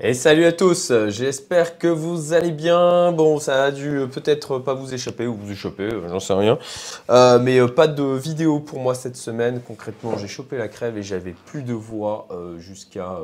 Et salut à tous, j'espère que vous allez bien. Bon, ça a dû peut-être pas vous échapper ou vous échapper, euh, j'en sais rien. Euh, mais euh, pas de vidéo pour moi cette semaine. Concrètement, j'ai chopé la crève et j'avais plus de voix jusqu'à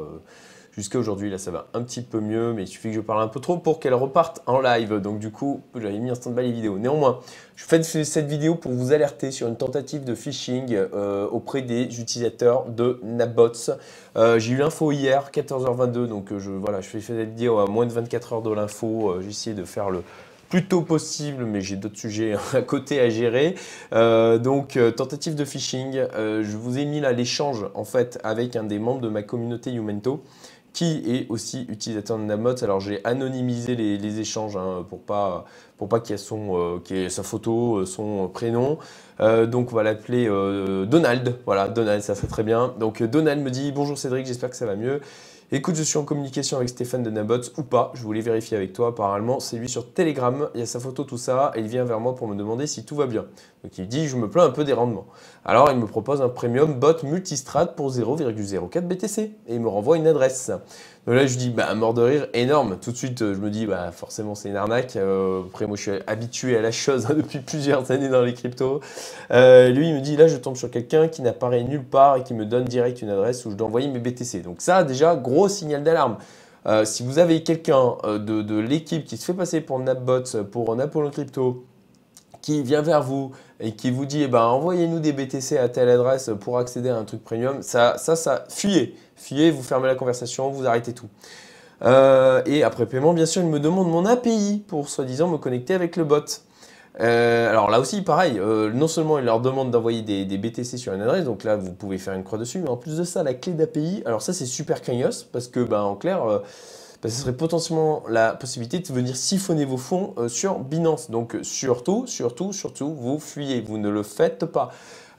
Jusqu'à aujourd'hui, là, ça va un petit peu mieux, mais il suffit que je parle un peu trop pour qu'elle reparte en live. Donc, du coup, j'avais mis en stand-by les vidéos. Néanmoins, je fais cette vidéo pour vous alerter sur une tentative de phishing euh, auprès des utilisateurs de Nabots. Euh, j'ai eu l'info hier, 14h22, donc euh, je, voilà, je fais cette vidéo à moins de 24 heures de l'info. j'ai essayé de faire le plus tôt possible, mais j'ai d'autres sujets à côté à gérer. donc, tentative de phishing. je vous ai mis là l'échange en fait avec un des membres de ma communauté Youmento qui est aussi utilisateur de Namots. Alors j'ai anonymisé les, échanges hein, pour pas pour pas qu'il y ait son euh, sa photo, euh, son prénom. Euh, donc on va l'appeler Donald. Voilà, Donald, ça serait très bien. Donc Donald me dit bonjour Cédric, j'espère que ça va mieux. Écoute, je suis en communication avec Stéphane de Nabots ou pas, je voulais vérifier avec toi. Apparemment, c'est lui sur Telegram, il y a sa photo, tout ça, et il vient vers moi pour me demander si tout va bien. Donc il dit, je me plains un peu des rendements. Alors il me propose un premium bot multistrate pour 0,04 BTC, et il me renvoie une adresse. Donc là, je dis, bah, mort de rire, énorme. Tout de suite, je me dis, bah, forcément, c'est une arnaque. Euh, après, moi, je suis habitué à la chose hein, depuis plusieurs années dans les cryptos. Euh, lui, il me dit, là, je tombe sur quelqu'un qui n'apparaît nulle part et qui me donne direct une adresse où je dois envoyer mes BTC. Donc ça, déjà, gros signal d'alarme. Euh, si vous avez quelqu'un de, de l'équipe qui se fait passer pour Napbots, pour Napoleon Crypto, qui vient vers vous et qui vous dit eh ben, envoyez-nous des BTC à telle adresse pour accéder à un truc premium, ça, ça, ça fuyez. Fuyez, vous fermez la conversation, vous arrêtez tout. Euh, et après paiement, bien sûr, il me demande mon API pour soi-disant me connecter avec le bot. Euh, alors là aussi, pareil, euh, non seulement il leur demande d'envoyer des, BTC sur une adresse, donc là vous pouvez faire une croix dessus, mais en plus de ça, la clé d'API, alors ça c'est super craignos parce que ben, en clair, bah, ce serait potentiellement la possibilité de venir siphonner vos fonds euh, sur Binance. Donc surtout, surtout, surtout, vous fuyez, vous ne le faites pas.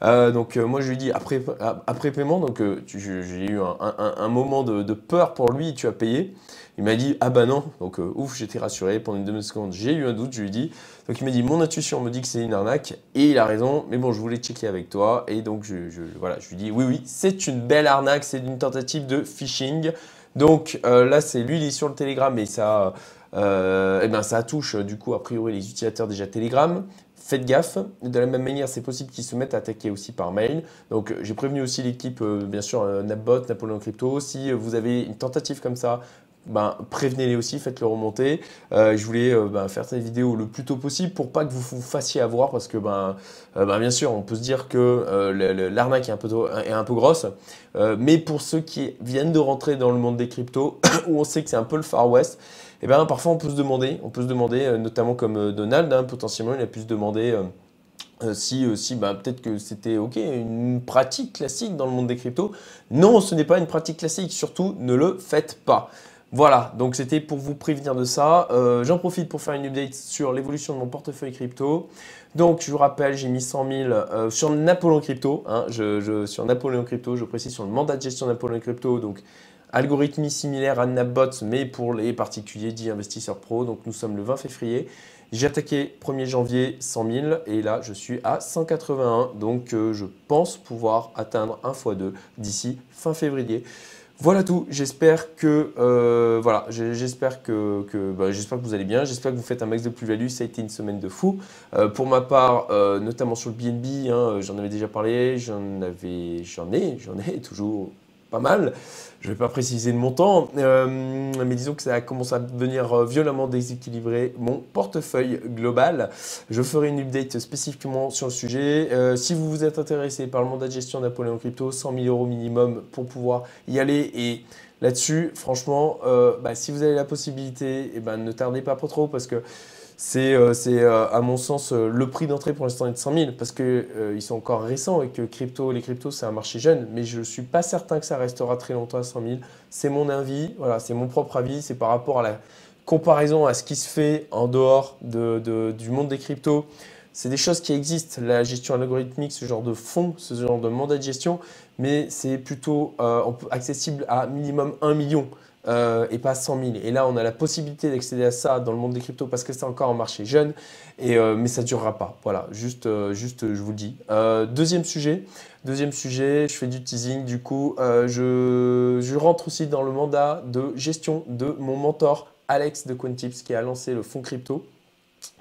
Euh, donc euh, moi je lui dis après, après paiement, donc j'ai eu un, moment de, peur pour lui, tu as payé. Il m'a dit ah bah non, donc ouf j'étais rassuré pendant une demi-seconde, j'ai eu un doute, je lui dit. Donc il m'a dit mon intuition me dit que c'est une arnaque et il a raison, mais bon je voulais checker avec toi et donc je, voilà, je lui dis oui oui c'est une belle arnaque, c'est une tentative de phishing. Donc euh, là, c'est lui, il est sur le Telegram et ça, euh, eh ben, ça touche du coup a priori les utilisateurs déjà Telegram. Faites gaffe. De la même manière, c'est possible qu'ils se mettent à attaquer aussi par mail. Donc j'ai prévenu aussi l'équipe, euh, bien sûr, Napbot, Napoléon Crypto. Si vous avez une tentative comme ça, ben, prévenez-les aussi, faites-le remonter. je voulais ben, faire cette vidéo le plus tôt possible pour pas que vous vous fassiez avoir parce que ben, ben bien sûr on peut se dire que l'arnaque est, un peu, grosse, mais pour ceux qui viennent de rentrer dans le monde des cryptos où on sait que c'est un peu le Far West, eh parfois on peut se demander, on peut se demander notamment comme Donald, hein, potentiellement il a pu se demander si, peut-être que c'était ok une pratique classique dans le monde des cryptos. Non, ce n'est pas une pratique classique, surtout ne le faites pas. Voilà, donc c'était pour vous prévenir de ça. Euh, j'en profite pour faire une update sur l'évolution de mon portefeuille crypto. Donc, je vous rappelle, j'ai mis 100 000 euh, sur Napoléon Crypto. Hein, sur Napoléon Crypto, je précise sur le mandat de gestion Napoléon Crypto. Donc, algorithmie similaire à Napbot, mais pour les particuliers dits investisseurs pro. Donc, nous sommes le 20 février. J'ai attaqué 1er janvier 100 000 et là, je suis à 181. Donc, euh, je pense pouvoir atteindre 1 x 2 d'ici fin février. Voilà tout. J'espère que euh, voilà, j'espère que, bah, j'espère que vous allez bien. J'espère que vous faites un max de plus-value. Ça a été une semaine de fou. Euh, pour ma part, euh, notamment sur le BNB, hein, j'en avais déjà parlé. J'en avais, j'en ai, j'en ai toujours pas mal. Je ne vais pas préciser le montant, euh, mais disons que ça a commencé à devenir euh, violemment déséquilibré mon portefeuille global. Je ferai une update spécifiquement sur le sujet. Euh, si vous vous êtes intéressé par le mandat de gestion Napoléon Crypto, 100 000 euros minimum pour pouvoir y aller et là-dessus, franchement, bah, si vous avez la possibilité, eh ben, ne tardez pas trop parce que c'est euh, euh, à mon sens euh, le prix d'entrée pour l'instant de 100 000 parce qu'ils sont encore récents et que crypto, les cryptos c'est un marché jeune, mais je ne suis pas certain que ça restera très longtemps à 100 000. C'est mon avis, voilà, c'est mon propre avis, c'est par rapport à la comparaison à ce qui se fait en dehors du monde des cryptos. C'est des choses qui existent, la gestion algorithmique, ce genre de fonds, ce genre de mandat de gestion, mais c'est plutôt accessible à minimum 1 million. Euh, et pas 100 000. Et là, on a la possibilité d'accéder à ça dans le monde des cryptos parce que c'est encore un marché jeune, et, euh, mais ça ne durera pas. Voilà, juste, juste je vous le dis. deuxième sujet, deuxième sujet, je fais du teasing, du coup, je, je rentre aussi dans le mandat de gestion de mon mentor Alex de Quantips qui a lancé le fonds crypto.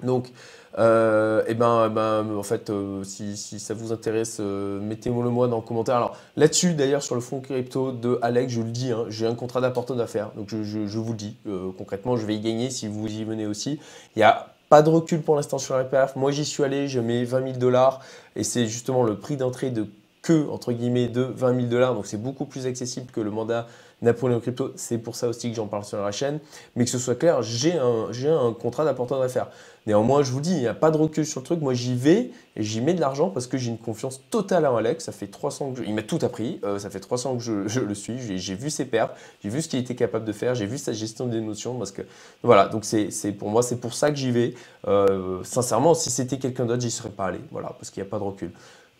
Donc, euh, et eh ben, eh ben, en fait, euh, si, ça vous intéresse, euh, mettez-moi le moi dans le commentaire. Alors là-dessus, d'ailleurs, sur le fonds crypto de Alex, je le dis, hein, j'ai un contrat d'apporteur d'affaires. Donc je, vous le dis, concrètement, je vais y gagner si vous y venez aussi. Il n'y a pas de recul pour l'instant sur la perf. Moi, j'y suis allé, je mets 20 000 dollars et c'est justement le prix d'entrée de entre guillemets, de 20 000 dollars. Donc c'est beaucoup plus accessible que le mandat Napoléon Crypto. C'est pour ça aussi que j'en parle sur la chaîne. Mais que ce soit clair, j'ai un, un contrat d'apporteur d'affaires. Néanmoins, je vous dis, il n'y a pas de recul sur le truc. Moi, j'y vais et j'y mets de l'argent parce que j'ai une confiance totale en Alex. Ça fait 300 que il m'a tout appris. Euh, ça fait 300 que je, le suis. J'ai vu ses pertes, j'ai vu ce qu'il était capable de faire, j'ai vu sa gestion des notions. Parce que voilà, donc c'est pour moi, c'est pour ça que j'y vais. Euh, sincèrement, si c'était quelqu'un d'autre, j'y serais pas allé. Voilà, parce qu'il n'y a pas de recul.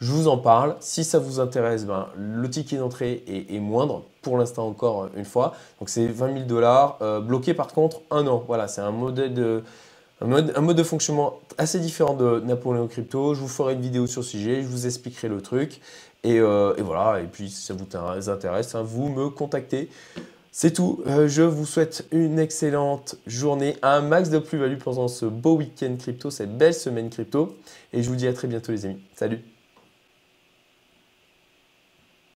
Je vous en parle. Si ça vous intéresse, ben, le ticket d'entrée est, moindre, pour l'instant encore une fois. Donc c'est 20 000 dollars. Euh, bloqué par contre un an. Voilà, c'est un mode, de fonctionnement assez différent de Napoléon Crypto. Je vous ferai une vidéo sur le sujet, je vous expliquerai le truc. Et, euh, voilà, et puis si ça vous intéresse, hein, vous me contactez. C'est tout. Euh, je vous souhaite une excellente journée, un max de plus-value pendant ce beau week-end crypto, cette belle semaine crypto. Et je vous dis à très bientôt les amis. Salut